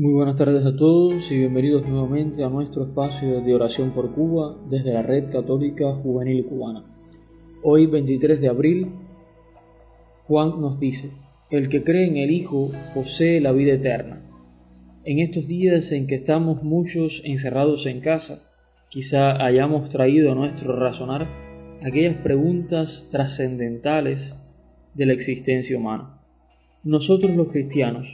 Muy buenas tardes a todos y bienvenidos nuevamente a nuestro espacio de oración por Cuba desde la Red Católica Juvenil Cubana. Hoy 23 de abril, Juan nos dice, el que cree en el Hijo posee la vida eterna. En estos días en que estamos muchos encerrados en casa, quizá hayamos traído a nuestro razonar aquellas preguntas trascendentales de la existencia humana. Nosotros los cristianos,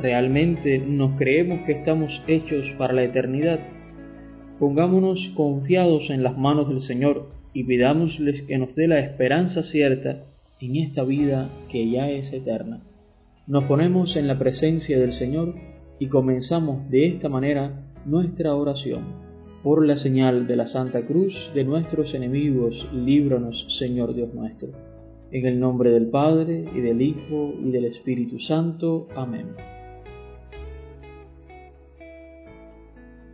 ¿Realmente nos creemos que estamos hechos para la eternidad? Pongámonos confiados en las manos del Señor y pidámosles que nos dé la esperanza cierta en esta vida que ya es eterna. Nos ponemos en la presencia del Señor y comenzamos de esta manera nuestra oración. Por la señal de la Santa Cruz de nuestros enemigos, líbranos, Señor Dios nuestro. En el nombre del Padre, y del Hijo, y del Espíritu Santo. Amén.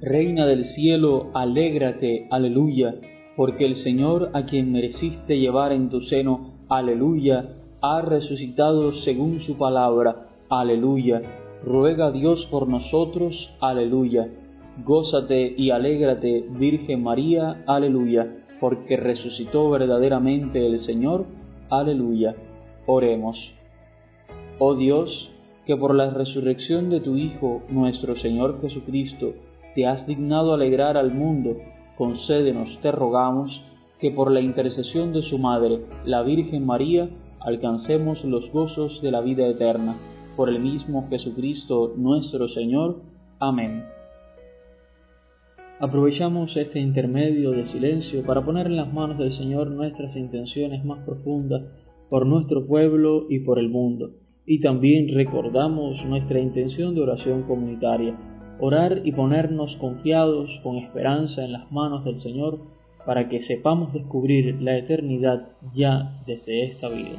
Reina del cielo, alégrate, aleluya, porque el Señor a quien mereciste llevar en tu seno, aleluya, ha resucitado según su palabra, aleluya. Ruega Dios por nosotros, aleluya. Gózate y alégrate, Virgen María, aleluya, porque resucitó verdaderamente el Señor, aleluya. Oremos. Oh Dios, que por la resurrección de tu Hijo, nuestro Señor Jesucristo, te has dignado alegrar al mundo, concédenos, te rogamos, que por la intercesión de su Madre, la Virgen María, alcancemos los gozos de la vida eterna. Por el mismo Jesucristo nuestro Señor. Amén. Aprovechamos este intermedio de silencio para poner en las manos del Señor nuestras intenciones más profundas por nuestro pueblo y por el mundo. Y también recordamos nuestra intención de oración comunitaria orar y ponernos confiados con esperanza en las manos del Señor para que sepamos descubrir la eternidad ya desde esta vida.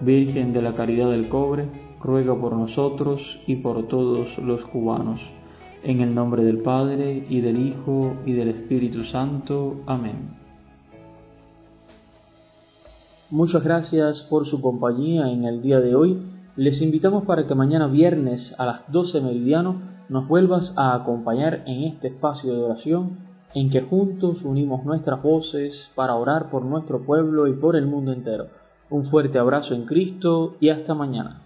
Virgen de la Caridad del Cobre, ruega por nosotros y por todos los cubanos. En el nombre del Padre, y del Hijo, y del Espíritu Santo. Amén. Muchas gracias por su compañía en el día de hoy. Les invitamos para que mañana viernes a las 12 meridiano nos vuelvas a acompañar en este espacio de oración en que juntos unimos nuestras voces para orar por nuestro pueblo y por el mundo entero. Un fuerte abrazo en Cristo y hasta mañana.